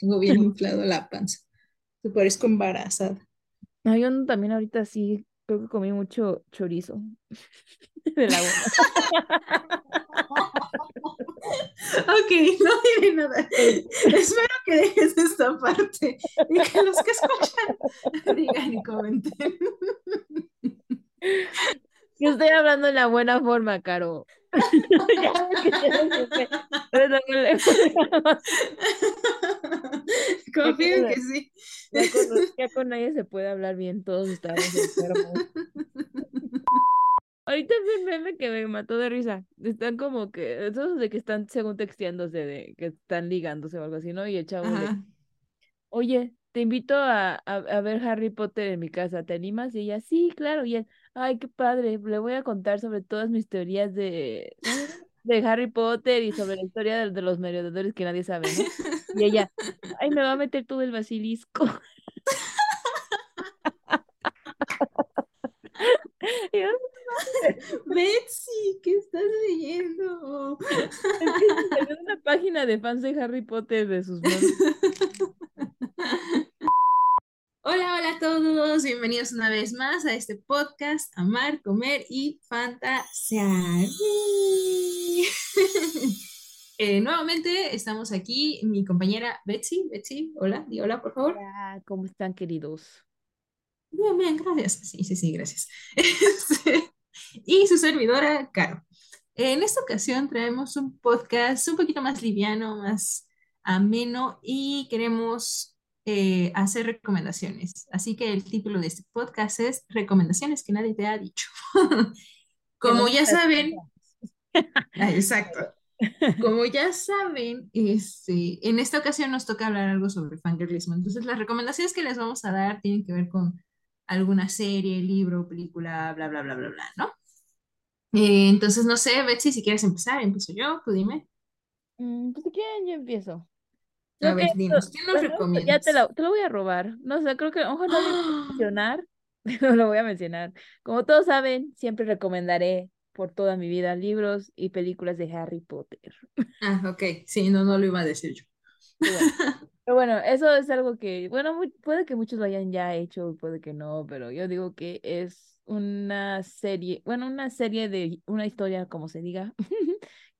Tengo bien inflado la panza. Te parezco embarazada. No, yo también ahorita sí creo que comí mucho chorizo de la Ok, no diré nada. Espero que dejes esta parte y que los que escuchan digan y comenten. Yo estoy hablando en la buena forma, Caro. Confío en que sí. Ya con, nadie se puede hablar bien, todos estamos enfermos. Ahorita vi un meme que me mató de risa. Están como que, esos de que están según texteándose, de que están ligándose o algo así, ¿no? Y el chavo le, oye, te invito a, a, ver Harry Potter en mi casa, ¿te animas? Y ella, sí, claro. Y él, ay, qué padre, le voy a contar sobre todas mis teorías de, de Harry Potter y sobre la historia de, de los merodeadores que nadie sabe, ¿no? Y ella, ay, me va a meter todo el basilisco. Betsy, ¿qué estás leyendo? Es una página de fans de Harry Potter de sus manos. Hola, hola a todos, bienvenidos una vez más a este podcast Amar, Comer y Fantasear. Eh, nuevamente estamos aquí, mi compañera Betsy. Betsy, hola, di hola, por favor. Hola, ¿cómo están, queridos? Bien, bien, gracias. Sí, sí, sí, gracias. Este, y su servidora, Caro. En esta ocasión traemos un podcast un poquito más liviano, más ameno y queremos eh, hacer recomendaciones. Así que el título de este podcast es Recomendaciones que nadie te ha dicho. Como ya saben, ah, exacto. Como ya saben, este, en esta ocasión nos toca hablar algo sobre fangirlismo. Entonces, las recomendaciones que les vamos a dar tienen que ver con alguna serie, libro, película, bla, bla, bla, bla, bla, ¿no? Eh, entonces, no sé, Betsy, si quieres empezar, empiezo yo, tú dime. Mm, pues si quieren, yo empiezo. A ver, dinos, ¿qué nos recomiendas? Ya te lo, te lo, voy a robar. No sé, creo que ojo no lo voy a mencionar, pero lo voy a mencionar. Como todos saben, siempre recomendaré por toda mi vida libros y películas de Harry Potter. Ah, ok. Sí, no, no lo iba a decir yo. Pero bueno, eso es algo que, bueno, puede que muchos lo hayan ya hecho, puede que no, pero yo digo que es una serie, bueno, una serie de una historia, como se diga,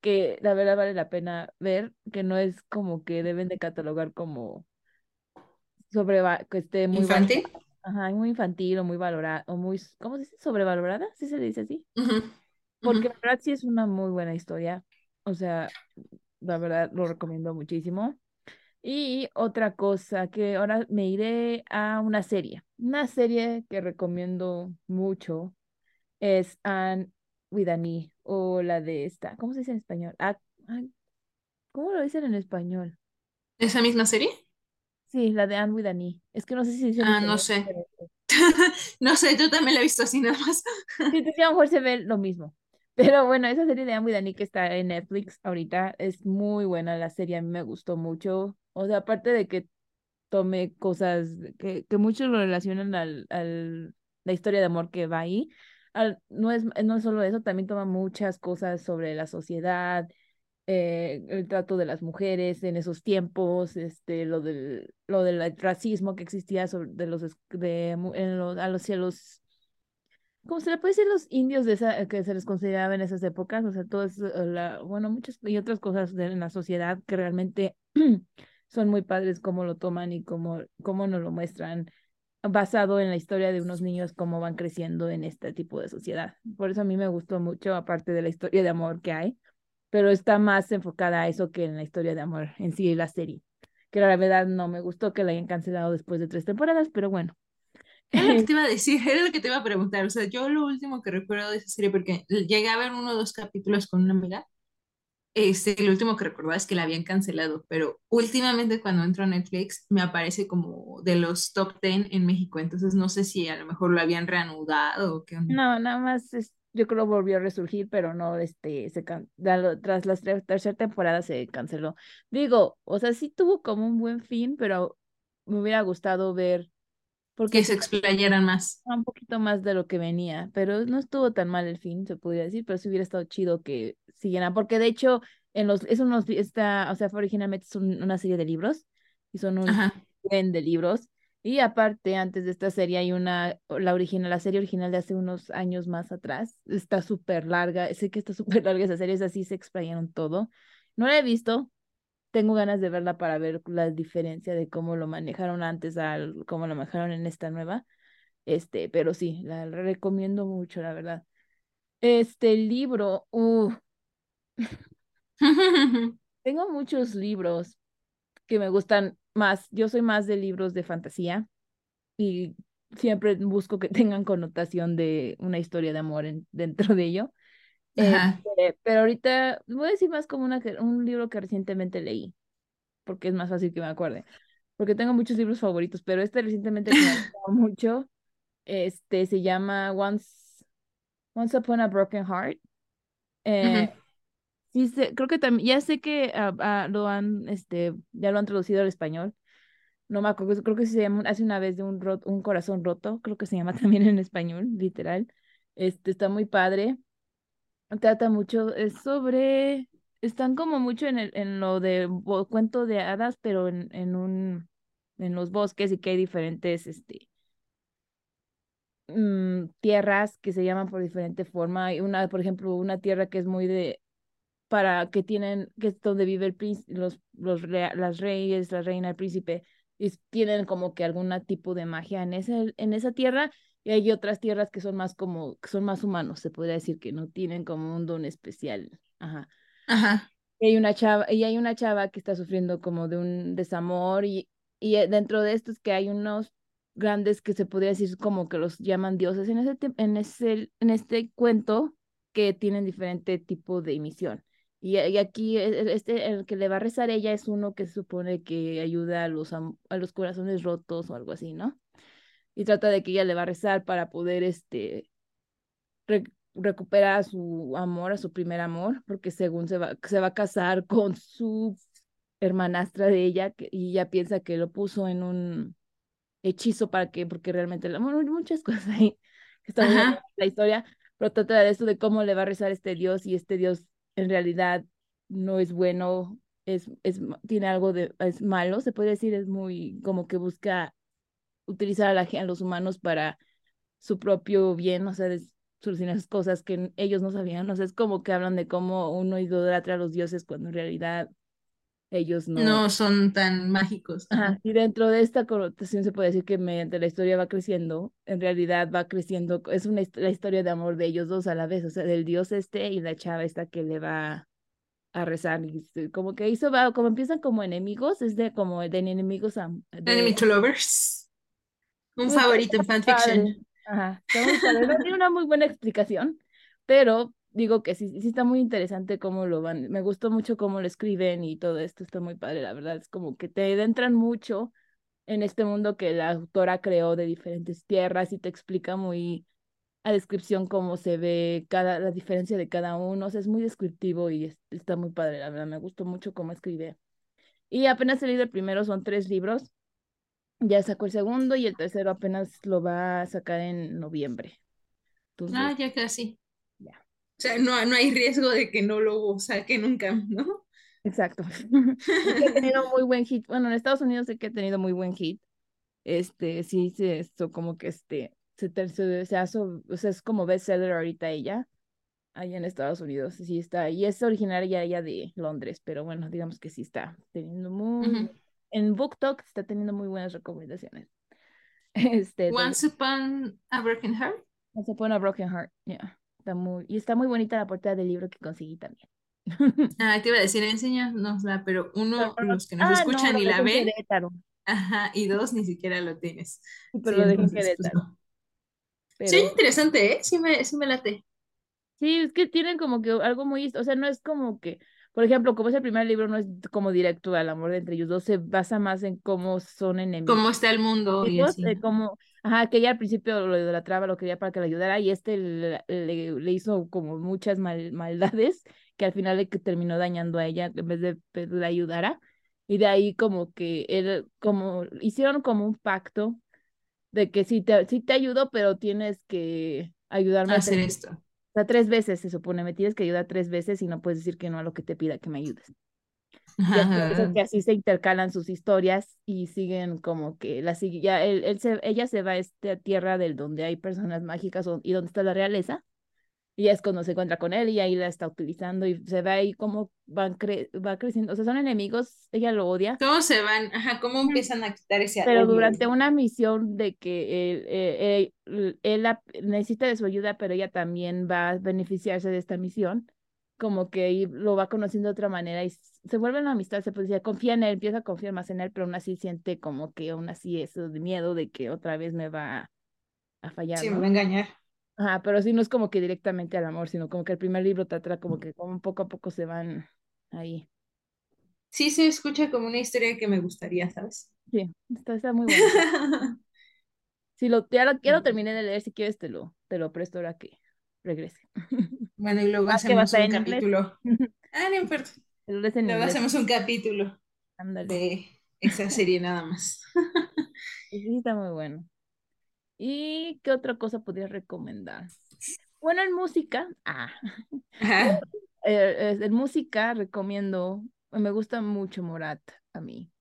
que la verdad vale la pena ver, que no es como que deben de catalogar como sobre que esté muy infantil. Ajá, muy infantil o muy valorada, o muy, ¿cómo se dice? Sobrevalorada, ¿sí se le dice así? Porque la verdad sí es una muy buena historia. O sea, la verdad lo recomiendo muchísimo. Y otra cosa, que ahora me iré a una serie. Una serie que recomiendo mucho es Anne with e, o la de esta, ¿cómo se dice en español? Ah, ¿Cómo lo dicen en español? ¿Esa misma serie? Sí, la de Anne with e. Es que no sé si dicen. Ah, no sé. no sé, yo también la he visto así nada más. sí, a lo mejor se ve lo mismo. Pero bueno, esa serie de Anne with e que está en Netflix ahorita es muy buena la serie, a mí me gustó mucho. O sea, aparte de que tome cosas que, que muchos lo relacionan al, al la historia de amor que va ahí, no, es, no solo eso, también toma muchas cosas sobre la sociedad, eh, el trato de las mujeres en esos tiempos, este, lo del, lo del racismo que existía sobre, de los, de, en los, a los, cielos ¿cómo se le puede decir los indios de esa, que se les consideraba en esas épocas? O sea, todo eso, eh, la, bueno, muchas y otras cosas de, en la sociedad que realmente son muy padres cómo lo toman y cómo, cómo nos lo muestran basado en la historia de unos niños, cómo van creciendo en este tipo de sociedad. Por eso a mí me gustó mucho, aparte de la historia de amor que hay, pero está más enfocada a eso que en la historia de amor en sí, la serie. Que la verdad no me gustó que la hayan cancelado después de tres temporadas, pero bueno. Era lo que te iba a decir, era lo que te iba a preguntar. O sea, yo lo último que recuerdo de esa serie, porque llegué a ver uno o dos capítulos con una amiga, este, el último que recordaba es que la habían cancelado, pero últimamente cuando entro a Netflix me aparece como de los top 10 en México, entonces no sé si a lo mejor lo habían reanudado o qué No, nada más es, yo creo volvió a resurgir, pero no, este, se tras la tercera temporada se canceló. Digo, o sea, sí tuvo como un buen fin, pero me hubiera gustado ver porque se explayaran más. Un poquito más de lo que venía, pero no estuvo tan mal el fin, se podría decir, pero sí hubiera estado chido que siguieran, porque de hecho, en los, eso nos está, o sea, originalmente es una serie de libros, y son un buen de libros. Y aparte, antes de esta serie hay una, la original, la serie original de hace unos años más atrás, está súper larga, sé que está súper larga esa serie, es así, se explayaron todo. No la he visto, tengo ganas de verla para ver la diferencia de cómo lo manejaron antes al cómo lo manejaron en esta nueva. Este, pero sí, la recomiendo mucho, la verdad. Este libro, uh, tengo muchos libros que me gustan más. Yo soy más de libros de fantasía y siempre busco que tengan connotación de una historia de amor dentro de ello. Este, pero ahorita voy a decir más como una, un libro que recientemente leí, porque es más fácil que me acuerde. Porque tengo muchos libros favoritos, pero este recientemente me ha gustado mucho. Este se llama Once, Once Upon a Broken Heart. Eh, sí, creo que también, ya sé que ah, ah, lo han, este, ya lo han traducido al español. No me acuerdo, creo que se llama hace una vez de un, un corazón roto, creo que se llama también en español, literal. Este está muy padre trata mucho, es sobre, están como mucho en, el, en lo de cuento de hadas, pero en, en un, en los bosques y que hay diferentes, este, mm, tierras que se llaman por diferente forma. Hay una, por ejemplo, una tierra que es muy de, para que tienen, que es donde vive el príncipe, los, los, las reyes, la reina, el príncipe, y tienen como que algún tipo de magia en, ese, en esa tierra y hay otras tierras que son más como, que son más humanos, se podría decir, que no tienen como un don especial. Ajá. Ajá. Y hay una chava, y hay una chava que está sufriendo como de un desamor y, y eh, dentro de estos que hay unos grandes que se podría decir como que los llaman dioses en ese, en ese, en este cuento que tienen diferente tipo de misión. Y, y, aquí e, e, este, el que le va a rezar ella es uno que se supone que ayuda a los, a los corazones rotos o algo así, ¿no? Y trata de que ella le va a rezar para poder este recuperar su amor, a su primer amor, porque según se va, se va a casar con su hermanastra de ella y ella piensa que lo puso en un hechizo para que, porque realmente el amor, muchas cosas ahí que están en la historia, pero trata de eso de cómo le va a rezar este Dios y este Dios en realidad no es bueno, es, es, tiene algo de, es malo, se puede decir, es muy como que busca utilizar a, la, a los humanos para su propio bien, o sea, solucionar cosas que ellos no sabían, o sea, es como que hablan de cómo uno idolatra a los dioses cuando en realidad ellos no... No son tan mágicos. Ajá. Y dentro de esta connotación se puede decir que mediante la historia va creciendo, en realidad va creciendo, es una la historia de amor de ellos dos a la vez, o sea, del dios este y la chava esta que le va a rezar, y como que eso va, como empiezan como enemigos, es de como de enemigos a... De... Enemy to lovers. Un favorito en fanfiction. Ajá, No tiene una muy buena explicación, pero digo que sí, sí está muy interesante cómo lo van. Me gustó mucho cómo lo escriben y todo esto está muy padre, la verdad. Es como que te adentran mucho en este mundo que la autora creó de diferentes tierras y te explica muy a descripción cómo se ve cada, la diferencia de cada uno. O sea, es muy descriptivo y está muy padre, la verdad. Me gustó mucho cómo escribe. Y apenas he leído el primero, son tres libros ya sacó el segundo y el tercero apenas lo va a sacar en noviembre. ah, ya casi. Ya. O sea, no, no hay riesgo de que no lo saque nunca, ¿no? Exacto. ha tenido muy buen hit. Bueno, en Estados Unidos sé que ha tenido muy buen hit. Este, sí, sí, esto como que este, se, se, se hace, o sea, es como bestseller ahorita ella, allá en Estados Unidos, sí está, y es originaria ella de Londres, pero bueno, digamos que sí está teniendo muy, en BookTok está teniendo muy buenas recomendaciones. Este, Once Upon a Broken Heart. Once Upon a Broken Heart, yeah. Está muy, y está muy bonita la portada del libro que conseguí también. Ah, te iba a decir, enséñanosla, pero uno, los que nos ah, escuchan y la ven. Ajá, y dos, ni siquiera lo tienes. pero lo dejé pues, Sí, interesante, ¿eh? Sí me, sí me late. Sí, es que tienen como que algo muy, o sea, no es como que por ejemplo, como es el primer libro, no es como directo al amor entre ellos dos, se basa más en cómo son enemigos. Cómo está el mundo. Y así. Cómo, ajá, que ella al principio lo idolatraba, lo quería para que le ayudara, y este le, le, hizo como muchas maldades que al final le terminó dañando a ella en vez de le ayudara. Y de ahí como que él, como, hicieron como un pacto de que sí te, sí te ayudo, pero tienes que ayudarme a hacer esto sea, tres veces se supone, me tienes que ayudar tres veces y no puedes decir que no a lo que te pida que me ayudes. Y que así se intercalan sus historias y siguen como que la ya él, él se, ella se va a esta tierra del donde hay personas mágicas y donde está la realeza y es cuando se encuentra con él y ahí la está utilizando y se ve ahí cómo van cre va creciendo. O sea, son enemigos, ella lo odia. ¿Cómo se van? Ajá, ¿cómo empiezan a quitar ese Pero durante una misión de que él, eh, él, él, necesita de su ayuda, pero ella también va a beneficiarse de esta misión, como que ahí lo va conociendo de otra manera y se vuelve una amistad, se puede decir, confía en él, empieza a confiar más en él, pero aún así siente como que aún así eso de miedo de que otra vez me va a fallar. Sí, me va a engañar. Ajá, pero sí no es como que directamente al amor, sino como que el primer libro trata como que como poco a poco se van ahí. Sí, se escucha como una historia que me gustaría, ¿sabes? Sí, está, muy buena. si lo, ya lo, quiero terminé de leer, si quieres te lo, te lo presto ahora que regrese. Bueno, y luego hacemos un capítulo. ah, no importa. Luego hacemos un capítulo de esa serie nada más. sí, está muy bueno. ¿Y qué otra cosa podría recomendar? Bueno, en música, ah, eh, en música recomiendo, me gusta mucho Morat a mí.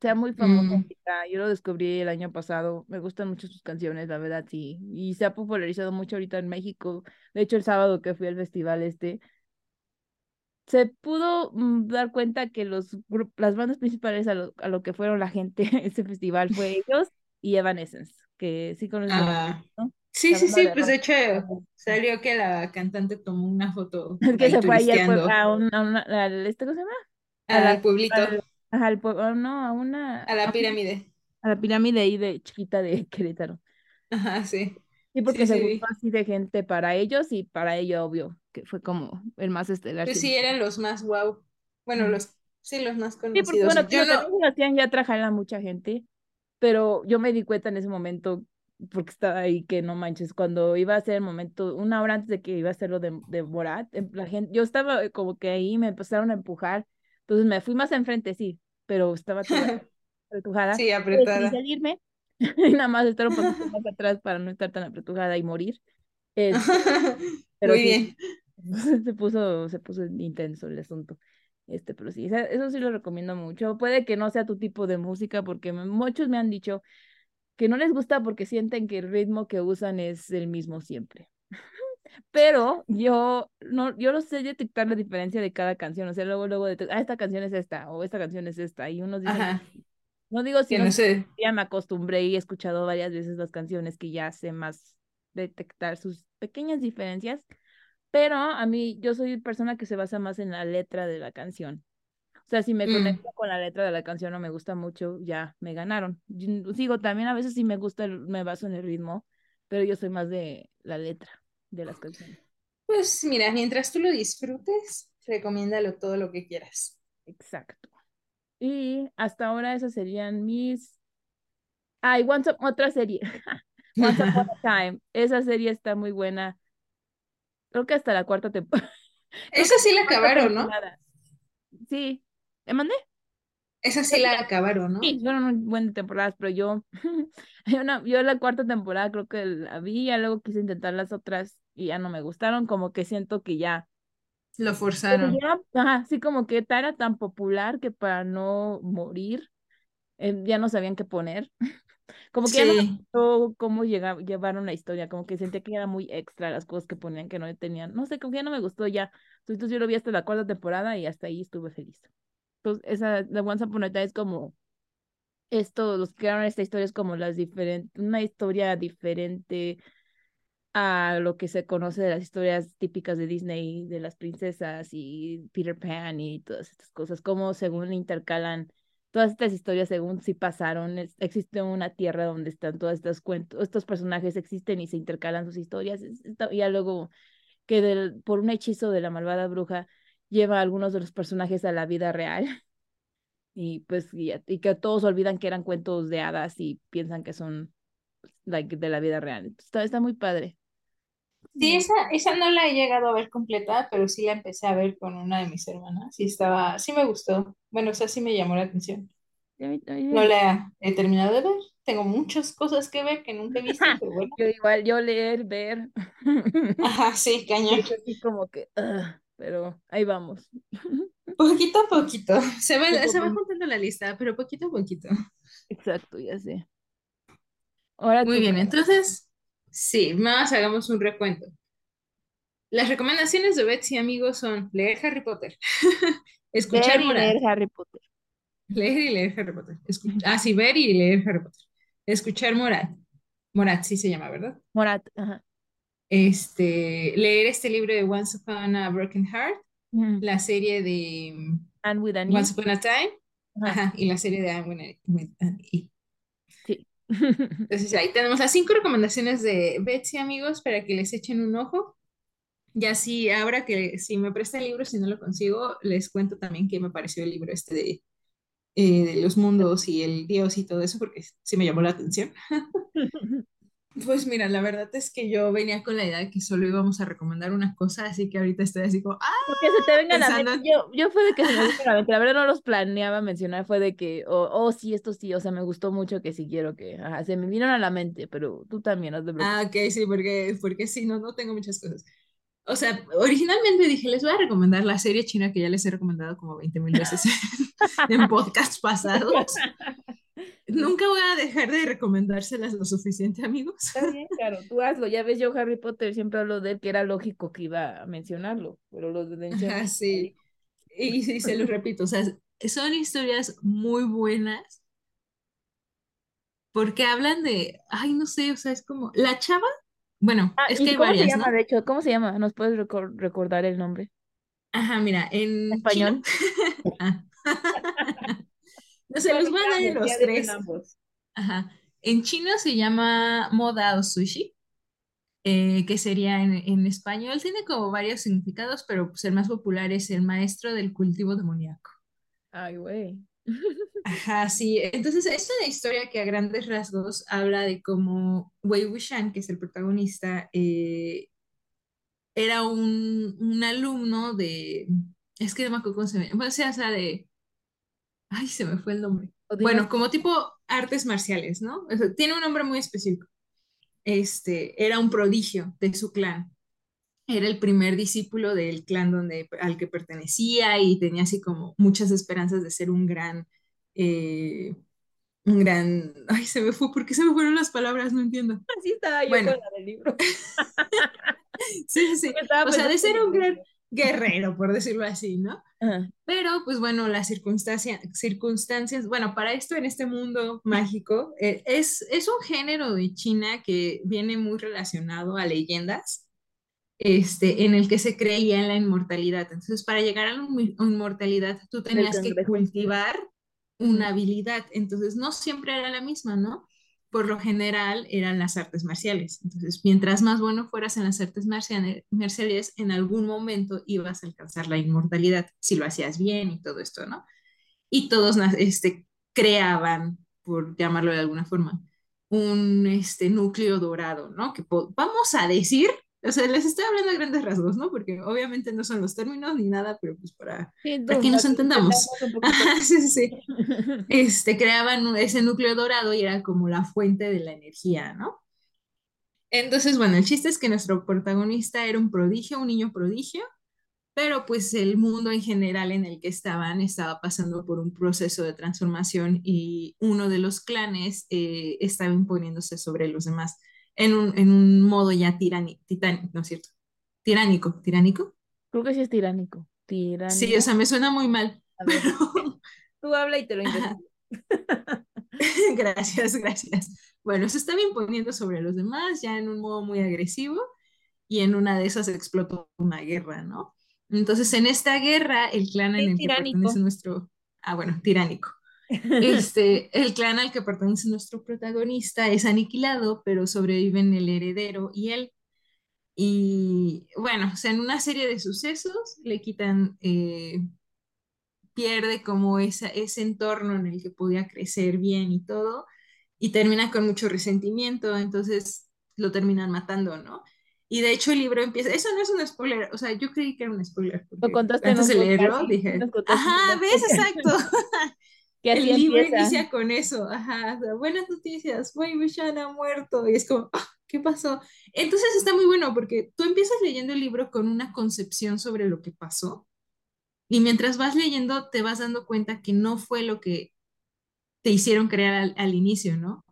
Sea muy famoso. Mm. Yo lo descubrí el año pasado. Me gustan mucho sus canciones, la verdad, sí. Y se ha popularizado mucho ahorita en México. De hecho, el sábado que fui al festival este, se pudo mm, dar cuenta que los las bandas principales a lo, a lo que fueron la gente ese festival fue ellos y Evanescence que sí conoces. Ah, Sí, sí, sí, pues de hecho salió que la cantante tomó una foto. que se fue ayer a, una, a ¿este cómo se llama? Al pueblito. Al, pueblo, no, a una. A la pirámide. A la pirámide ahí de chiquita de Querétaro. Ajá, sí. Sí, porque se gustó así de gente para ellos y para ello, obvio, que fue como el más estelar. Pues sí, eran los más wow. Bueno, los, sí, los más conocidos. Sí, porque bueno, yo no... hacían ya trajeron a mucha gente pero yo me di cuenta en ese momento, porque estaba ahí, que no manches, cuando iba a ser el momento, una hora antes de que iba a ser lo de, de Borat, em, la gente, yo estaba como que ahí, me empezaron a empujar, entonces me fui más enfrente, sí, pero estaba toda apretujada. Sí, apretada. salirme, y nada más estar un poquito más atrás para no estar tan apretujada y morir. pero Muy bien. Se puso, se puso intenso el asunto. Este, pero sí, eso sí lo recomiendo mucho. Puede que no sea tu tipo de música, porque muchos me han dicho que no les gusta porque sienten que el ritmo que usan es el mismo siempre. Pero yo no, yo no sé detectar la diferencia de cada canción. O sea, luego, luego ah, esta canción es esta, o esta canción es esta. Y unos dicen, no digo si no, sé. ya me acostumbré y he escuchado varias veces las canciones que ya sé más detectar sus pequeñas diferencias pero a mí, yo soy persona que se basa más en la letra de la canción. O sea, si me mm. conecto con la letra de la canción o me gusta mucho, ya me ganaron. sigo también a veces sí me gusta, me baso en el ritmo, pero yo soy más de la letra de las canciones. Pues mira, mientras tú lo disfrutes, recomiéndalo todo lo que quieras. Exacto. Y hasta ahora esas serían mis... Ah, y Once otra serie. Once Upon a Time. Esa serie está muy buena. Creo que hasta la cuarta temporada. Esa sí la acabaron, ¿no? Sí. ¿Me mandé? Esa sí la acabaron, ¿no? Sí, fueron buenas temporadas, pero yo, yo, no, yo la cuarta temporada creo que la vi, ya luego quise intentar las otras y ya no me gustaron, como que siento que ya. Lo forzaron. ajá, sí, como que era tan popular que para no morir, eh, ya no sabían qué poner. Como que ya no me gustó cómo llevaron la historia, como que sentía que era muy extra las cosas que ponían que no tenían. No sé, como que ya no me gustó ya. Entonces yo lo vi hasta la cuarta temporada y hasta ahí estuve feliz. Entonces, esa, The Once Upon a Time es como esto, los que crearon esta historia es como las diferentes, una historia diferente a lo que se conoce de las historias típicas de Disney, de las princesas y Peter Pan y todas estas cosas, como según intercalan todas estas historias según si pasaron, existe una tierra donde están todos estos cuentos, estos personajes existen y se intercalan sus historias, y ya luego que por un hechizo de la malvada bruja lleva a algunos de los personajes a la vida real y pues y, que todos olvidan que eran cuentos de hadas y piensan que son de la vida real. Está muy padre. Sí, esa, esa no la he llegado a ver completa, pero sí la empecé a ver con una de mis hermanas. Sí estaba, sí me gustó. Bueno, o sea, sí me llamó la atención. No la he terminado de ver. Tengo muchas cosas que ver que nunca he visto, pero bueno. Yo igual, yo leer, ver. Ajá, sí, cañón. Así como que, pero ahí vamos. Poquito a poquito. Se va, se va juntando la lista, pero poquito a poquito. Exacto, ya sé. Ahora Muy bien, entonces, sí, más hagamos un recuento. Las recomendaciones de Betsy, amigos, son leer Harry Potter, escuchar Ver y Morat, leer Harry Potter. leer y leer Harry Potter, ah, sí, ver y leer Harry Potter, escuchar Morat, Morat sí se llama, ¿verdad? Morat, ajá. Este, leer este libro de Once Upon a Broken Heart, la serie de And with. Once Upon a Time, Ajá, ajá, y la serie de With- With an E. Entonces ahí tenemos las cinco recomendaciones de Betsy, amigos, para que les echen un ojo. Ya si ahora que si me presta el libro, si no lo consigo, les cuento también qué me pareció el libro este de, eh, de los mundos y el dios y todo eso, porque sí me llamó la atención. Pues mira, la verdad es que yo venía con la idea de que solo íbamos a recomendar una cosa, así que ahorita estoy así como, ah, Lo que se te venga a la mente. pensando, Yo, yo fue de que se me venga la mente. La verdad no los planeaba mencionar, fue de que, oh, oh, sí, esto sí, o sea, me gustó mucho que sí quiero que, ajá, se me vinieron a la mente, pero tú también, no te preocupes. ah, ok, sí, porque, porque sí, no, no tengo muchas cosas. O sea, originalmente dije, les voy a recomendar la serie china que ya les he recomendado como 20 mil veces en podcasts pasados. Nunca voy a dejar de recomendárselas lo suficiente, amigos. Está bien, claro, tú hazlo. Ya ves, yo Harry Potter siempre hablo de él, que era lógico que iba a mencionarlo, pero los de sí. Y, sí, se los repito, o sea, son historias muy buenas porque hablan de, ay, no sé, o sea, es como, la chava, bueno, Ah, es ¿y que hay cómo se varias, llama, ¿no? de hecho? ¿Cómo se llama? ¿Nos puedes recor- recordar el nombre? Ajá, mira, en ¿Español? ah. no se los voy a dar en los tres. Ajá. En chino se llama moda o sushi, eh, que sería en, en español, tiene como varios significados, pero pues el más popular es el maestro del cultivo demoníaco. Ay, güey. Ajá, sí. Entonces, es una historia que a grandes rasgos habla de cómo Wei Wuxian, que es el protagonista, eh, era un, un alumno de, es que no me acuerdo cómo se llama, bueno, o sea, o sea, de, ay, se me fue el nombre. Bueno, como tipo artes marciales, ¿no? O sea, tiene un nombre muy específico. Este, era un prodigio de su clan. Era el primer discípulo del clan donde, al que pertenecía y tenía así como muchas esperanzas de ser un gran, eh, un gran, ay, se me fue, ¿por qué se me fueron las palabras? No entiendo. Así estaba yo Bueno. con la del libro. Sí, sí, o sea, de ser un gran. Guerrero, por decirlo así, ¿no? Pero, pues bueno, las circunstancias, circunstancias, bueno, para esto en este mundo mágico, eh, es, es un género de China que viene muy relacionado a leyendas, este, en el que se creía en la inmortalidad. Entonces, para llegar a la inmortalidad, tú tenías que cultivar una habilidad. Entonces, no siempre era la misma, ¿no? Por lo general eran las artes marciales. Entonces, mientras más bueno fueras en las artes marciales, en algún momento ibas a alcanzar la inmortalidad, si lo hacías bien y todo esto, ¿no? Y todos este, creaban, por llamarlo de alguna forma, un este, núcleo dorado, ¿no? Que vamos a decir, o sea, les estoy hablando a grandes rasgos, ¿no? Porque obviamente no son los términos ni nada, pero pues para, Sí, para que nos entendamos. sí, sí, sí este, creaban ese núcleo dorado y era como la fuente de la energía, ¿no? Entonces, bueno, el chiste es que nuestro protagonista era un prodigio, un niño prodigio, pero pues el mundo en general en el que estaban estaba pasando por un proceso de transformación y uno de los clanes eh, estaba imponiéndose sobre los demás en un, en un modo ya tiránico, ¿no es cierto? Tiránico, tiránico. Creo que sí es tiránico. Sí, Tiránico. o sea, me suena muy mal, A ver, pero... tú habla y te lo Ajá. investigo. Gracias, gracias. Bueno, se estaba imponiendo sobre los demás ya en un modo muy agresivo y en una de esas explotó una guerra, ¿no? Entonces, en esta guerra, el clan en Sí, el que tiránico. pertenece nuestro, ah, bueno, tiránico. Este, el clan al que pertenece nuestro protagonista es aniquilado, pero sobreviven el heredero y él. Y bueno, o sea, en una serie de sucesos le quitan, eh, pierde como esa, ese entorno en el que podía crecer bien y todo, y termina con mucho resentimiento, entonces lo terminan matando, ¿no? Y de hecho el libro empieza, eso no es un spoiler, o sea, yo creí que era un spoiler, Lo contaste antes de leerlo dije, ajá, ¿ves? Exacto. Que El así libro empieza. inicia con eso, ajá, o sea, buenas noticias, Wei Wuxian ha muerto, y es como, "Ah, ¿qué pasó? Entonces está muy bueno porque tú empiezas leyendo el libro con una concepción sobre lo que pasó, Y mientras vas leyendo, te vas dando cuenta que no fue lo que te hicieron creer al, al inicio, ¿no?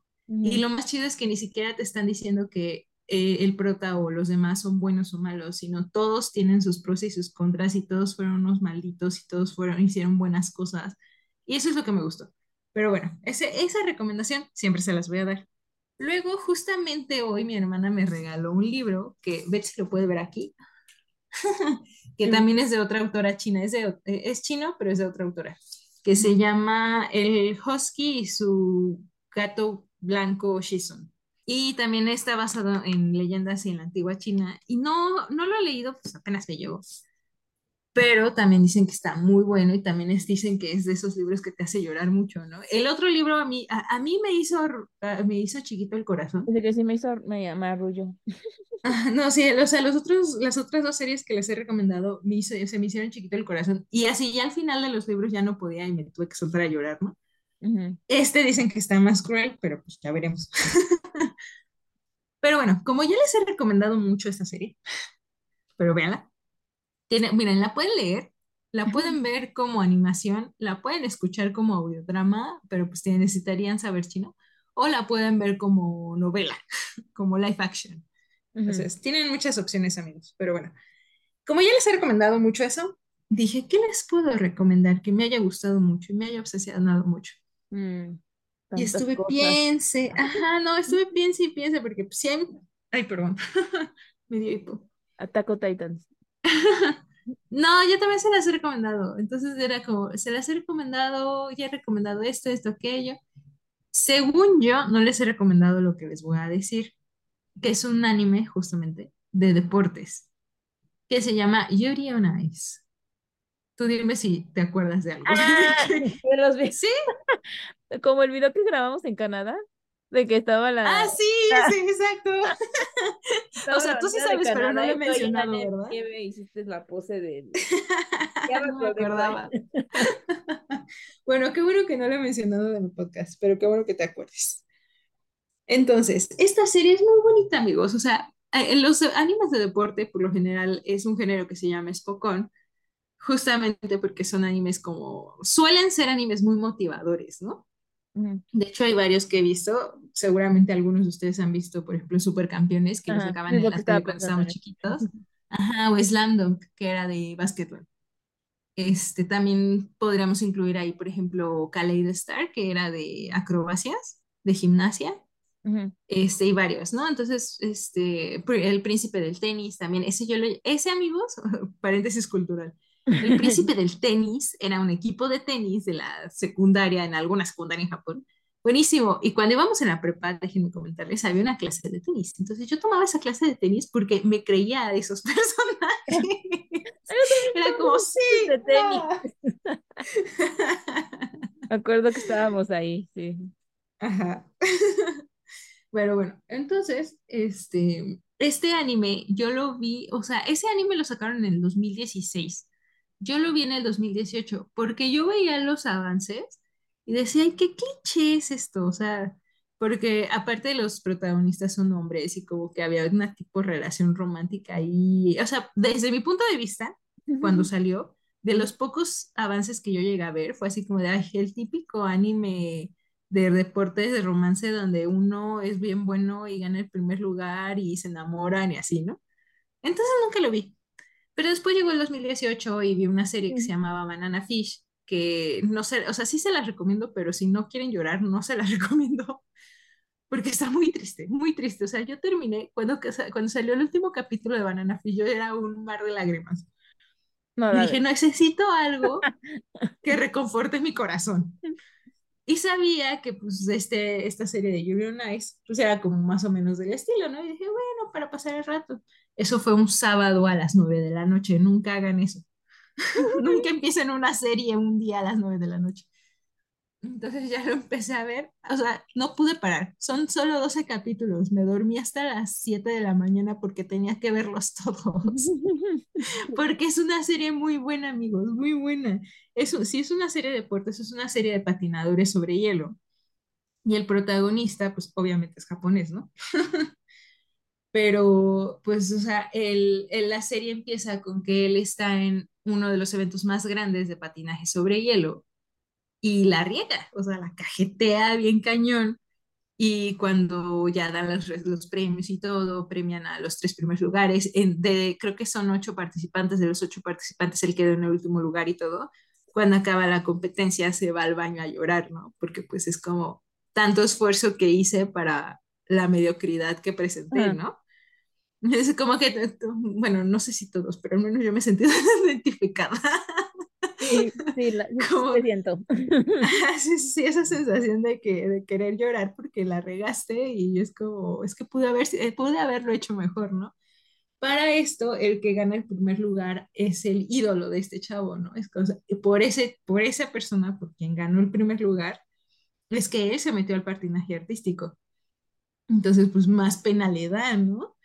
Y lo más chido es que ni siquiera te están diciendo que eh, el prota o los demás son buenos o malos, sino todos tienen sus pros y sus contras y todos fueron unos malditos y todos fueron, hicieron buenas cosas. Y eso es lo que me gustó. Pero bueno, ese, esa recomendación siempre se las voy a dar. Luego, justamente hoy mi hermana me regaló un libro que, si lo puede ver aquí, que también es de otra autora china, es, de, eh, es chino, pero es de otra autora, que se llama El Husky y su gato blanco Shizun. Y también está basado en leyendas en la antigua China. Y no, no lo he leído, pues apenas me llegó. Pero también dicen que está muy bueno y también es, dicen que es de esos libros que te hace llorar mucho, ¿no? El otro libro a mí, a, a mí me hizo, a- me hizo chiquito el corazón. Desde que sí me hizo, me, me arrulló. Ah, no, sí, o sea, los otros, las otras dos series que les he recomendado me hizo, se me hicieron chiquito el corazón. Y así ya al final de los libros ya no podía y me tuve que soltar a llorar, ¿no? Este dicen que está más cruel, pero pues ya veremos. Pero bueno, como ya les he recomendado mucho esta serie, pero véanla, tiene, miren, la pueden leer, la pueden ver como animación, la pueden escuchar como audiodrama, pero pues necesitarían saber chino, o la pueden ver como novela, como live action. Entonces, tienen muchas opciones, amigos, pero bueno. Como ya les he recomendado mucho eso, dije, ¿qué les puedo recomendar que me haya gustado mucho y me haya obsesionado mucho? Mm, Y estuve cosas. piense, ajá, no, estuve piense y piense porque pues, sí hay- ay, perdón, me dio hipo. Attack on Titans. No, yo también se las he recomendado, entonces era como, se las he recomendado, ya he recomendado esto, esto, aquello. Según yo, no les he recomendado lo que les voy a decir, que es un anime justamente de deportes, que se llama Yuri on Ice. Tú dime si te acuerdas de algo. Ah, de los vi- ¿Sí? como el video que grabamos en Canadá, de que estaba Ah, la, sí, la- sí, exacto. O sea, tú sí de sabes, pero no lo he mencionado, ¿verdad? nieve hiciste la pose del... Ya me No me acordaba. Bueno, qué bueno que no lo he mencionado de mi podcast, pero qué bueno que te acuerdes. Entonces, esta serie es muy bonita, amigos. O sea, eh, los animes de deporte, por lo general, es un género que se llama Spokon, justamente porque son animes como, suelen ser animes muy motivadores, ¿no? De hecho, hay varios que he visto, seguramente algunos de ustedes han visto, por ejemplo, Supercampeones, que los Ajá, sacaban es en cuando estábamos chiquitos. Ajá, o Slam que era de básquetbol. Este, también podríamos incluir ahí, por ejemplo, Kaleid Star, que era de acrobacias, de gimnasia, Ujú. este, y varios, ¿no? Entonces, este, el príncipe del tenis también, ese yo lo, ese amigos, paréntesis cultural, el príncipe del tenis era un equipo de tenis de la secundaria, en alguna secundaria en Japón, buenísimo, y cuando íbamos en la prepa, déjenme comentarles, había una clase de tenis, entonces yo tomaba esa clase de tenis porque me creía de esos personajes, era como, sí, de tenis. Me acuerdo que estábamos ahí, sí. Ajá. Pero bueno, entonces, este, este anime yo lo vi, o sea, ese anime lo sacaron en el 2016. Yo lo vi en el 2018 porque yo veía los avances y decía, ay, qué cliché es esto, o sea, porque aparte de los protagonistas son hombres y como que había una tipo de relación romántica ahí, o sea, desde mi punto de vista, cuando salió, de los pocos avances que yo llegué a ver, fue así como de, ay, el típico anime de deportes de romance donde uno es bien bueno y gana el primer lugar y se enamoran y así, ¿no? Entonces nunca lo vi. Pero después llegó el 2018 y vi una serie que se llamaba Banana Fish, que no sé, o sea, sí se las recomiendo, pero si no quieren llorar, no se las recomiendo, porque está muy triste, muy triste. O sea, yo terminé, cuando, cuando salió el último capítulo de Banana Fish, yo era un mar de lágrimas. No, dije, necesito algo que reconforte mi corazón. Y sabía que pues este, esta serie de Yuri on Ice pues era como más o menos del estilo, ¿no? Y dije, bueno, para pasar el rato. Eso fue un sábado a las nueve de la noche, nunca hagan eso. nunca empiecen una serie un día a las nueve de la noche. Entonces ya lo empecé a ver, o sea, no pude parar. Son solo 12 capítulos. Me dormí hasta las 7 de la mañana porque tenía que verlos todos. porque es una serie muy buena, amigos, muy buena. Eso, si es una serie de deportes, es una serie de patinadores sobre hielo. Y el protagonista, pues obviamente es japonés, ¿no? Pero pues, o sea, el, la serie empieza con que él está en uno de los eventos más grandes de patinaje sobre hielo y la riega, o sea, la cajetea bien cañón. Y cuando ya dan los, los premios y todo, premian a los tres primeros lugares. En, de, creo que son ocho participantes, de los ocho participantes él quedó en el último lugar y todo. Cuando acaba la competencia se va al baño a llorar, ¿no? Porque pues es como tanto esfuerzo que hice para la mediocridad que presenté, Ajá. ¿no? Es como que, bueno, no sé si todos, pero al menos yo me sentí identificada. Sí, sí, la, Como, te siento. sí, sí, esa sensación de que de querer llorar porque la regaste y es como, es que pude haber, eh, pude haberlo hecho mejor, ¿no? Para esto, el que gana el primer lugar es el ídolo de este chavo, ¿no? Es cosa, por ese, por esa persona, por quien ganó el primer lugar, es que él se metió al patinaje artístico. Entonces, pues más pena le da, ¿no?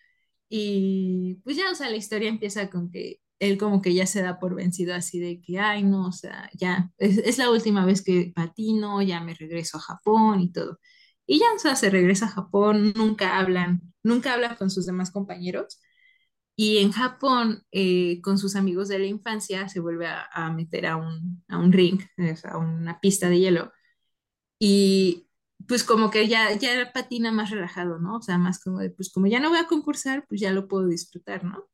Y pues ya, o sea, la historia empieza con que él como que ya se da por vencido así de que, ay, no, o sea, ya, es, es la última vez que patino, ya me regreso a Japón y todo. Y ya, o sea, se regresa a Japón, nunca hablan, nunca habla con sus demás compañeros. Y en Japón, eh, con sus amigos de la infancia, se vuelve a, a meter a un, a un ring, a una pista de hielo y pues como que ya, ya patina más relajado, ¿no? O sea, más como de, pues como ya no voy a concursar, pues ya lo puedo disfrutar, ¿no?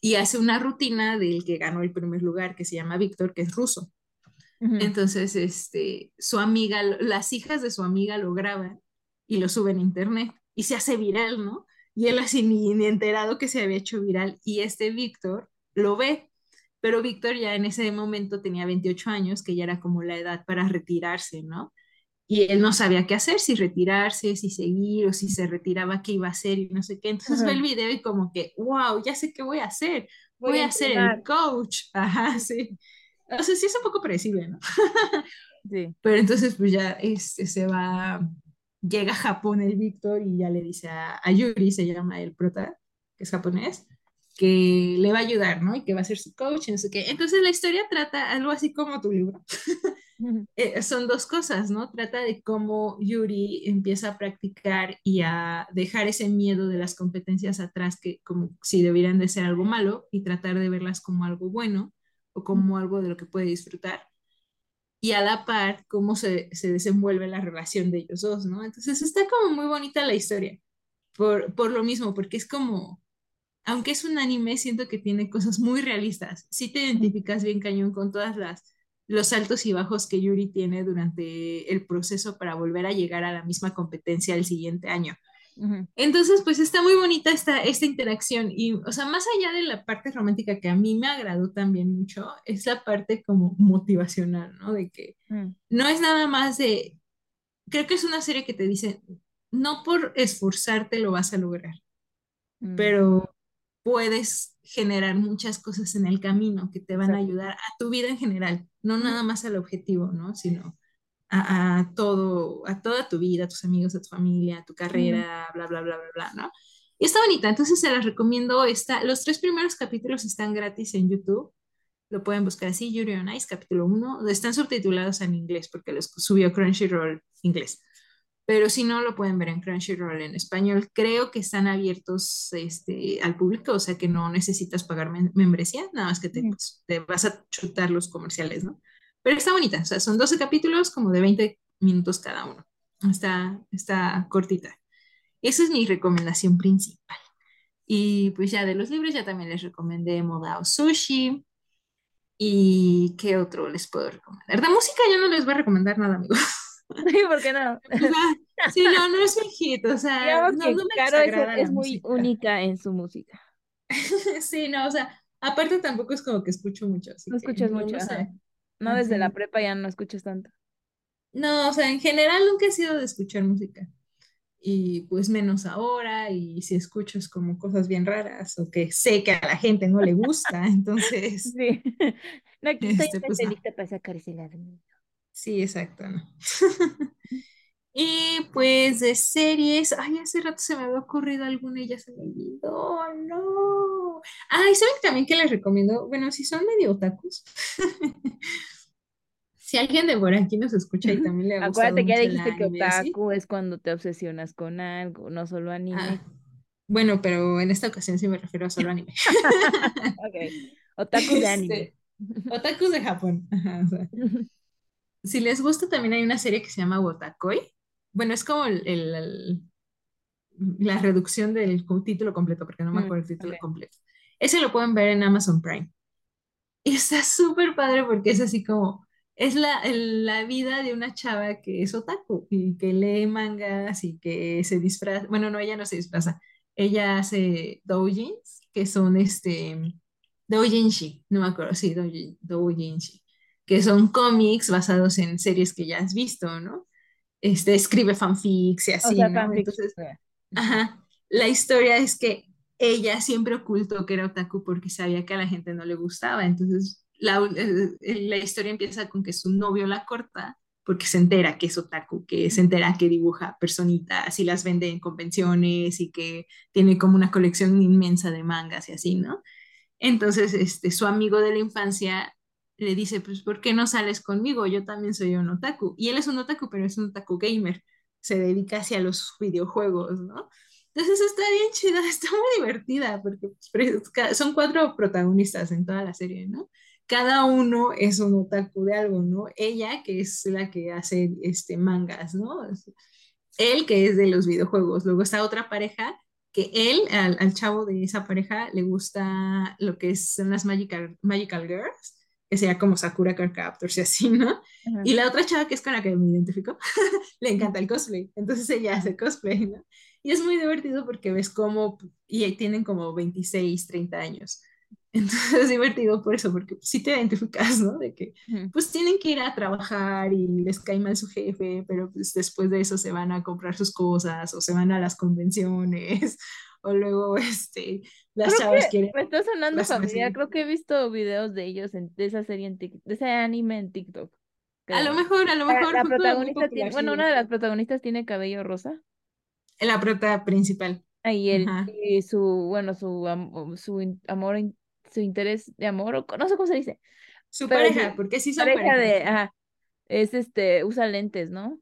Y hace una rutina del que ganó el primer lugar, que se llama Víctor, que es ruso. Entonces, este, su amiga, las hijas de su amiga lo graban y lo suben a internet y se hace viral, ¿no? Y él así ni, ni enterado que se había hecho viral y este Víctor lo ve, pero Víctor ya en ese momento tenía 28 años, que ya era como la edad para retirarse, ¿no? Y él no sabía qué hacer, si retirarse, si seguir o si se retiraba, qué iba a hacer y no sé qué. Entonces ve el video y como que, wow, ya sé qué voy a hacer, Voy voy a a ser el coach. Ajá, sí. O sea, sí es un poco predecible, ¿no? Sí. Pero entonces pues ya este, se va, llega a Japón el Víctor y ya le dice a, a Yuri, se llama el prota, que es japonés, que le va a ayudar, ¿no? Y que va a ser su coach y no sé qué. Entonces la historia trata algo así como tu libro. eh, son dos cosas, ¿no? Trata de cómo Yuri empieza a practicar y a dejar ese miedo de las competencias atrás, que como si debieran de ser algo malo, y tratar de verlas como algo bueno o como algo de lo que puede disfrutar. Y a la par, cómo se, se desenvuelve la relación de ellos dos, ¿no? Entonces está como muy bonita la historia, por, por lo mismo, porque es como, aunque es un anime, siento que tiene cosas muy realistas. Sí te identificas bien cañón con todas las los altos y bajos que Yuri tiene durante el proceso para volver a llegar a la misma competencia el siguiente año. Entonces, pues está muy bonita esta, esta interacción y, o sea, más allá de la parte romántica que a mí me agradó también mucho, es la parte como motivacional, ¿no? De que Mm, no es nada más de, creo que es una serie que te dice, no por esforzarte lo vas a lograr, mm, pero puedes generar muchas cosas en el camino que te van a ayudar a tu vida en general, no nada más al objetivo, ¿no? Sino a, a todo, a toda tu vida, a tus amigos, a tu familia, a tu carrera, bla, bla, bla, bla, bla, ¿no? Y está bonita, entonces se las recomiendo. Está, los tres primeros capítulos están gratis en YouTube. Lo pueden buscar así, Yuri on Ice, capítulo 1. Están subtitulados en inglés porque los subió Crunchyroll inglés pero si no, lo pueden ver en Crunchyroll en español. Creo que están abiertos este, al público, o sea que no necesitas pagar mem- membresía, nada más que te, Ujú. pues, te vas a chutar los comerciales, ¿no? Pero está bonita, o sea, son 12 capítulos como de 20 minutos cada uno. Está, está cortita. Esa es mi recomendación principal. Y pues ya de los libros ya también les recomendé Modao Sushi. ¿Y qué otro les puedo recomendar? De música ya no les voy a recomendar nada, amigos. Sí, ¿por qué no? Ah, sí, no, no es mi hit, o sea, no, que no me Caro es, muy música. única en su música. Sí, no, o sea, aparte tampoco es como que escucho mucho, así No escuchas mucho, no ajá. sé. No desde la prepa ya no escuchas tanto. No, o sea, en general nunca he sido de escuchar música. Y pues menos ahora, y si escucho es como cosas bien raras, o que sé que a la gente no le gusta, entonces, Sí. No, aquí estoy este, pues especialista para sacar ese lado. mío. Sí, exacto, no. Y pues de series, ay, hace rato se me había ocurrido alguna y ya se me olvidó, no. Ay, ¿saben también que les recomiendo? Bueno, si son medio otakus, si alguien de por aquí nos escucha y también le ha gustado Acuérdate que ya dijiste que anime, otaku es cuando te obsesionas con algo, no solo ah, anime. Bueno, pero en esta ocasión sí me refiero a solo anime. Ok. Otaku de anime. Este, otakus de Japón. Ajá, o sea. Si les gusta, también hay una serie que se llama Wotakoi. Bueno, es como el, el- el- la reducción del título completo, porque no me Mm, acuerdo el título completo. Ese lo pueden ver en Amazon Prime. Y está súper padre porque es así como, es la, la vida de una chava que es otaku y que lee mangas y que se disfraza, bueno, no, ella no se disfraza, ella hace doujins, que son este, doujinshi, no me acuerdo, sí, doujin- doujinshi, que son cómics basados en series que ya has visto, ¿no? Este, escribe fanfics y O así, sea, ¿no? fanfiction. Entonces, Ujú. Ajá. La historia es que ella siempre ocultó que era otaku porque sabía que a la gente no le gustaba. Entonces, la, eh, eh, la historia empieza con que su novio la corta porque se entera que es otaku, que se entera que dibuja personitas y las vende en convenciones y que tiene como una colección inmensa de mangas y así, ¿no? Entonces, este, su amigo de la infancia le dice, pues, ¿por qué no sales conmigo? Yo también soy un otaku. Y él es un otaku, pero es un otaku gamer. Se dedica hacia los videojuegos, ¿no? Entonces está bien chida, está muy divertida, porque pues, son cuatro protagonistas en toda la serie, ¿no? Cada uno es un otaku de algo, ¿no? Ella, que es la que hace este, mangas, ¿no? él que es de los videojuegos. Luego está otra pareja que él, al, al chavo de esa pareja, le gusta lo que son las Magical, Magical Girls, que sería como Sakura Card Captors y así, ¿no? Ajá. Y la otra chava que es con la que me identifico, le encanta el cosplay. Entonces ella hace cosplay, ¿no? Y es muy divertido porque ves cómo, y ahí tienen como 26, 30 años. Entonces es divertido por eso, porque sí te identificas, ¿no? De que pues tienen que ir a trabajar y les cae mal su jefe, pero pues después de eso se van a comprar sus cosas o se van a las convenciones o luego este, las Creo chavas que quieren me está sonando familiar. Creo que he visto videos de ellos, en, de esa serie en TikTok, de ese anime en TikTok. A lo creo. mejor, a lo mejor la protagonista tiene, bueno, una de las protagonistas tiene cabello rosa. la prota principal. Y él, y su, bueno, su, am- su amor, su interés de amor, o no sé cómo se dice, Su pero pareja, porque sí son pareja pareja. de, ajá, es este, usa lentes, ¿no?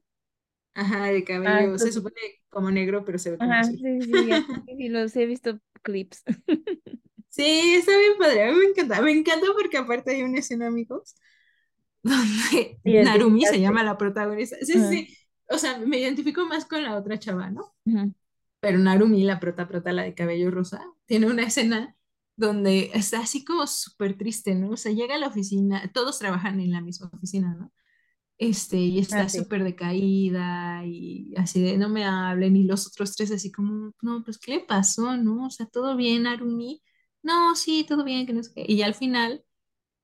Ajá, de Ah, cabello, se entonces, supone como negro, pero se ve como ajá, azul. sí, sí, sí, los he visto clips. Sí, está bien padre, a mí me encanta, me encanta porque aparte hay una escena, amigos, donde Narumi se llama la protagonista. Sí, sí, Ajá, sí, o sea, me identifico más con la otra chava, ¿no? pero Narumi, la prota prota, la de cabello rosa, tiene una escena donde está así como súper triste, ¿no? O sea, llega a la oficina, todos trabajan en la misma oficina, ¿no? Este, y está súper decaída y así de no me hablen, y los otros tres así como, no, pues, ¿qué le pasó, no? O sea, ¿todo bien, Narumi? No, sí, todo bien, que no sé qué. Y al final,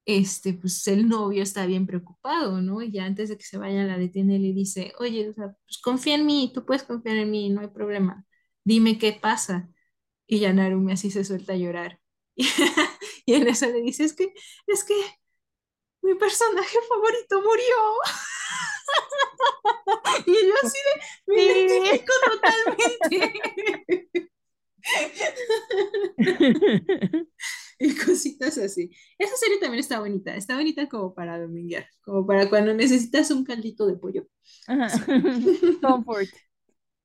este, pues el novio está bien preocupado, ¿no? Y ya antes de que se vaya la detiene y le dice, oye, o sea, pues confía en mí, tú puedes confiar en mí, no hay problema. Dime qué pasa. Y ya Narumi así se suelta a llorar. Y, en eso le dice, es que, es que mi personaje favorito murió. Y yo así de, me identifico totalmente. y cositas así. Esa serie también está bonita, está bonita como para dominguear, como para cuando necesitas un caldito de pollo. Ajá. Comfort.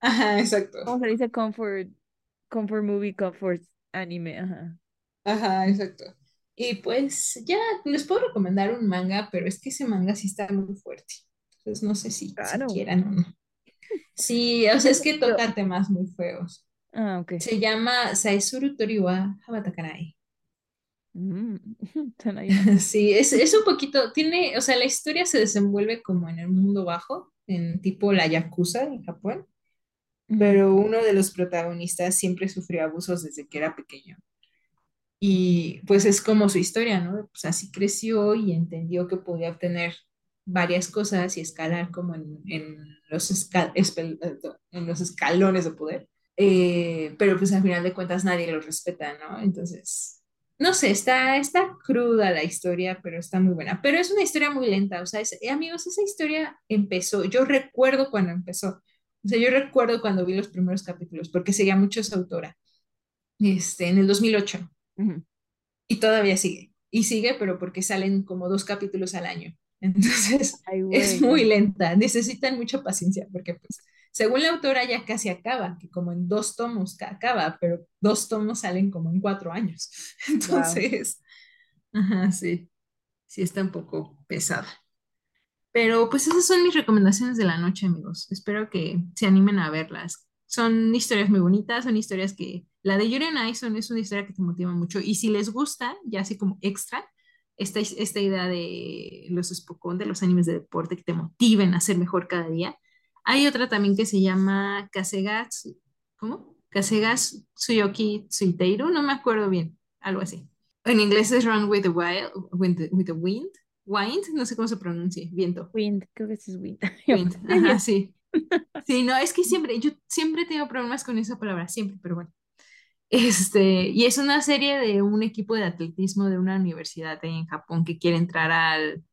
Ajá, exacto. ¿Cómo se dice comfort? Comfort movie, comfort anime. Ajá. Ajá, exacto. Y pues ya les puedo recomendar un manga, pero es que ese manga sí está muy fuerte. Entonces no sé si, si quieran o no. Sí, o sea, es que toca temas muy feos. Ah, ok. Se llama Saisuru Toriwa Habatakanai. Mm. Sí, es, es un poquito, tiene, o sea, la historia se desenvuelve como en el mundo bajo, en tipo la Yakuza en Japón, pero uno de los protagonistas siempre sufrió abusos desde que era pequeño. Y pues es como su historia, ¿no? Pues así creció y entendió que podía obtener varias cosas y escalar como en, en los, esca- espel- en los escalones de poder. Eh, pero pues al final de cuentas nadie lo respeta, ¿no? Entonces, no sé, está, está cruda la historia, pero está muy buena. Pero es una historia muy lenta, o sea, es- eh, amigos, esa historia empezó, yo recuerdo cuando empezó, o sea, yo recuerdo cuando vi los primeros capítulos, porque seguía mucho esa autora, este, en el 2008. Y todavía sigue. Y sigue, pero porque salen como dos capítulos al año. Entonces, Ay, es muy lenta. Necesitan mucha paciencia porque pues según la autora ya casi acaba, que como en dos tomos acaba, pero dos tomos salen como en cuatro años. Entonces, ajá, sí, sí está un poco pesada. Pero pues esas son mis recomendaciones de la noche, amigos. Espero que se animen a verlas. Son historias muy bonitas, son historias que... La de Yuri on Ice es una historia que te motiva mucho. Y si les gusta, ya así como extra, esta, esta idea de los Spokon, de los animes de deporte que te motiven a ser mejor cada día, hay otra también que se llama Kasegas, ¿cómo? Kasegas Tsuyoki Tsuiteiru, no me acuerdo bien, algo así. En inglés es Run with the, wild, with the, with the Wind, Wind, no sé cómo se pronuncia, viento. Wind, creo que es Wind. Wind, ajá, sí. Sí, no, es que siempre, yo siempre tengo problemas con esa palabra, siempre, pero bueno. Este, y es una serie de un equipo de atletismo de una universidad en Japón que quiere entrar al,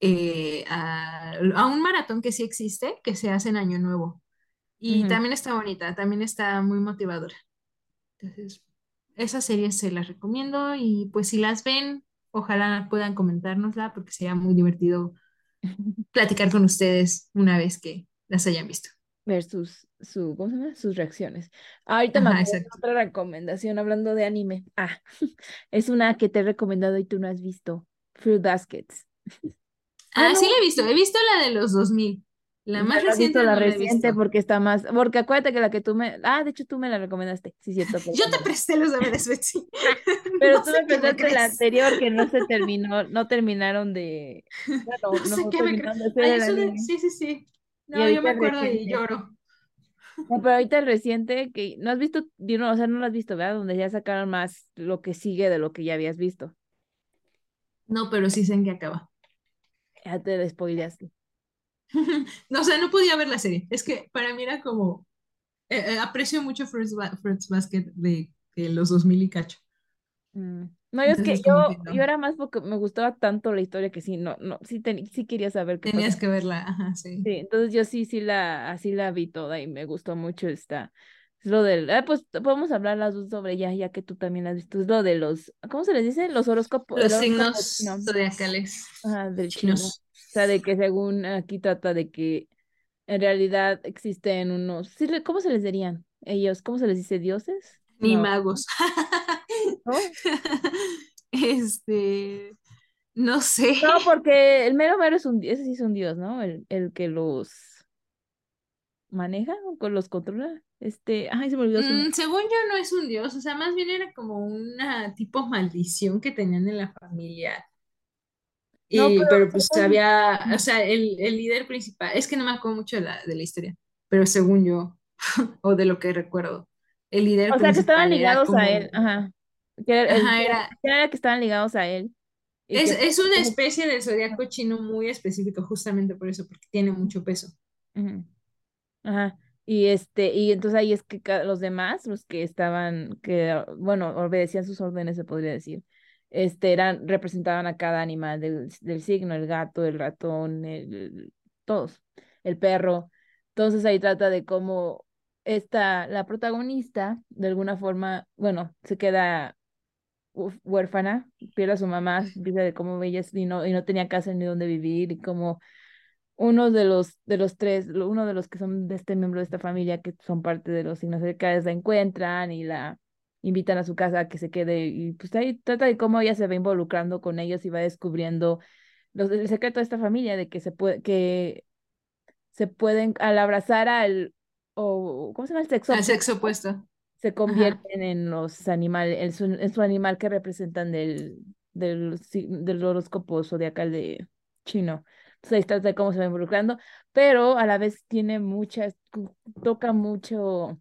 eh, a, a, un maratón que sí existe, que se hace en Año Nuevo. Y uh -huh. también está bonita, también está muy motivadora. Entonces, esa serie se las recomiendo y pues si las ven, Ojalá puedan comentárnosla porque sería muy divertido platicar con ustedes una vez que las hayan visto. Ver sus, su, ¿cómo se llama? sus reacciones. Ahorita Ajá, me otra recomendación hablando de anime. Ah, es una que te he recomendado y tú no has visto. Fruit Baskets. Ah, ah sí la he visto. He visto la de los 2000. La más reciente. La no reciente la porque está más. Porque acuérdate que la que tú me. Ah, de hecho tú me la recomendaste. Sí, cierto. Yo te presté los deberes, Betsy. Pero no tú me prestaste la anterior que no se terminó. No terminaron de. Bueno, no, sé qué me Ay, de... Sí, sí, sí. No, yo me acuerdo reciente. y lloro. No, pero ahorita el reciente que no has visto, no, o sea, no lo has visto, ¿verdad? Donde ya sacaron más lo que sigue de lo que ya habías visto. No, pero sí sé en qué acaba. Ya te spoileaste. no, o sea, no podía ver la serie. Es que para mí era como. Eh, eh, aprecio mucho Fruits, ba Fruits Basket de, de, los 2000 y cacho. Mm. No, yo Entonces, es que yo, que no. yo era más porque me gustaba tanto la historia que sí, no, no, sí, ten, sí quería saber qué Tenías que verla, ajá, sí. Sí, entonces yo sí, sí la, así la vi toda y me gustó mucho esta. Es lo del, ah, pues podemos hablar las dos sobre ella, ya que tú también la has visto. Es lo de los, ¿cómo se les dice? Los horóscopos. Los signos zodiacales. Ajá, del chino. chino. O sea, de que según aquí trata de que en realidad existen unos, ¿cómo se les dirían? Ellos, ¿cómo se les dice? ¿Dioses? Ni no. magos. ¿No? Este, no sé. No, porque el mero mero es un, ese sí es un dios, ¿no? El, el que los maneja, o los controla. Este, ay, se me olvidó. Su... Mm, según yo no es un dios, o sea, más bien era como una tipo maldición que tenían en la familia. Y, no, pero, pero, pues había, o sea, el, el, líder principal, es que no me acuerdo mucho de la, de la historia, pero según yo, o de lo que recuerdo, el líder o principal. O sea, que estaban ligados como... a él, ajá. Que era, ajá, que estaban ligados a él. Es, que... es, una especie de zodiaco chino muy específico, justamente por eso, porque tiene mucho peso. Ajá. Ajá. Y este, y entonces ahí es que los demás, los que estaban, que, bueno, obedecían sus órdenes, se podría decir, este, eran, representaban a cada animal del, del signo, el gato, el ratón, el, el, todos, el perro. Entonces ahí trata de cómo esta, la protagonista, de alguna forma, bueno, se queda huérfana, pierde a su mamá, dice de cómo ella y no, y no tenía casa ni dónde vivir, y cómo uno de los, de los tres, uno de los que son de este miembro de esta familia, que son parte de los signos cercanos, la encuentran y la invitan a su casa a que se quede, y pues ahí trata de cómo ella se va involucrando con ellos y va descubriendo los, el secreto de esta familia, de que se puede, que se pueden, al abrazar al, o, ¿cómo se llama el sexo? Al sexo opuesto. Se convierten Ajá. en los animales, en su, en su animal que representan del, del, del horóscopo zodiacal de chino. Entonces ahí de cómo se va involucrando, pero a la vez tiene muchas, toca mucho,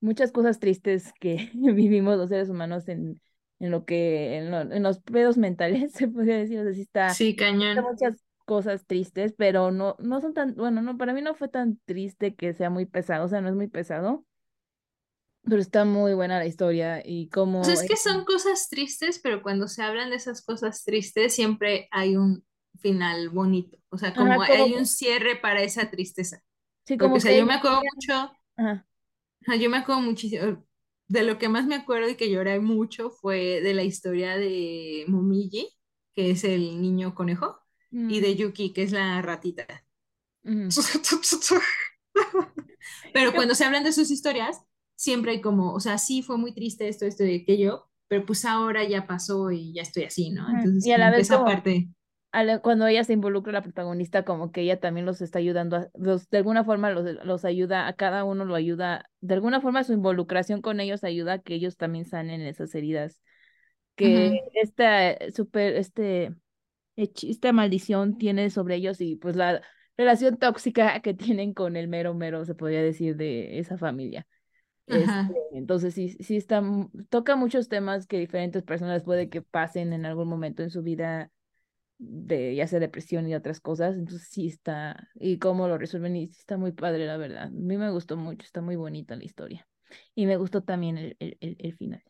muchas cosas tristes que vivimos los seres humanos en, en lo que, en, lo, en los pedos mentales, se podría decir, o sea, sí está, sí, cañón. Está muchas cosas tristes, pero no, no son tan, bueno, no, para mí no fue tan triste que sea muy pesado, o sea, no es muy pesado, pero está muy buena la historia y como... Pues es que son cosas tristes, pero cuando se hablan de esas cosas tristes siempre hay un final bonito, o sea, como, Ajá, como... hay un cierre para esa tristeza. Sí, como Porque, o sea, yo me acuerdo mucho, Ajá. yo me acuerdo muchísimo, de lo que más me acuerdo y que lloré mucho fue de la historia de Momiji, que es el niño conejo, mm. y de Yuki, que es la ratita. Mm. Pero cuando se hablan de sus historias, siempre hay como, o sea, sí fue muy triste esto, esto y aquello, pero pues ahora ya pasó y ya estoy así, ¿no? Entonces, y a la vez esa como, parte. cuando ella se involucra, la protagonista, como que ella también los está ayudando, los, de alguna forma los, los ayuda, a cada uno lo ayuda, de alguna forma su involucración con ellos ayuda a que ellos también sanen esas heridas. Que esta super, este, esta maldición tiene sobre ellos y pues la relación tóxica que tienen con el mero mero, se podría decir, de esa familia. Este, entonces sí, sí está, toca muchos temas que diferentes personas puede que pasen en algún momento en su vida de ya sea depresión y otras cosas, entonces sí está, y cómo lo resuelven, y sí está muy padre, la verdad. A mí me gustó mucho, está muy bonita la historia. Y me gustó también el, el, el, final.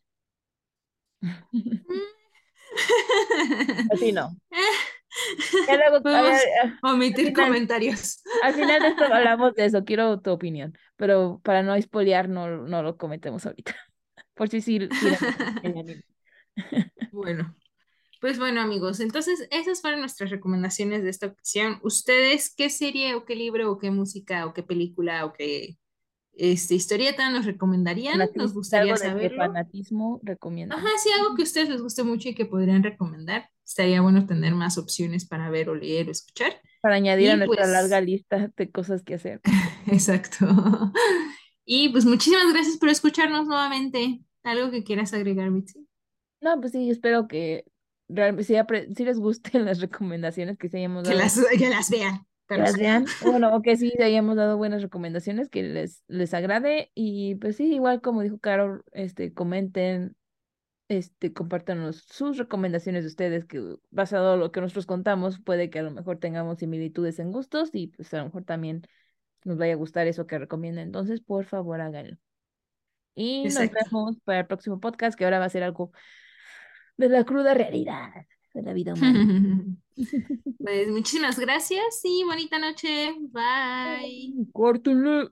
Así no. omitir comentarios. Al final de esto hablamos de eso, quiero tu opinión, pero para no spoilear no, no lo cometemos ahorita. Por si sí. bueno, pues bueno amigos, entonces esas fueron nuestras recomendaciones de esta ocasión. ¿Ustedes qué serie o qué libro o qué música o qué película o qué este, historieta nos recomendarían? nos gustaría saber. fanatismo recomiendo. Ajá, sí, algo que a ustedes les guste mucho y que podrían recomendar. Estaría bueno tener más opciones para ver o leer o escuchar. Para añadir a nuestra pues larga lista de cosas que hacer. Exacto. Y pues muchísimas gracias por escucharnos nuevamente. ¿Algo que quieras agregar, Mitzi? No, pues sí, espero que realmente si, les gusten las recomendaciones que se hayamos dado. Que las, que las vean. Bueno, o que sí hayamos dado buenas recomendaciones, que les, les agrade. Y pues sí, igual como dijo Carol, este, comenten, este, compártanos sus recomendaciones de ustedes, que basado en lo que nosotros contamos, puede que a lo mejor tengamos similitudes en gustos y pues a lo mejor también nos vaya a gustar eso que recomienden. Entonces, por favor, háganlo. Y nos vemos para el próximo podcast, que ahora va a ser algo de la cruda realidad de la vida humana. Pues muchísimas gracias y bonita noche. Bye. Córtenle.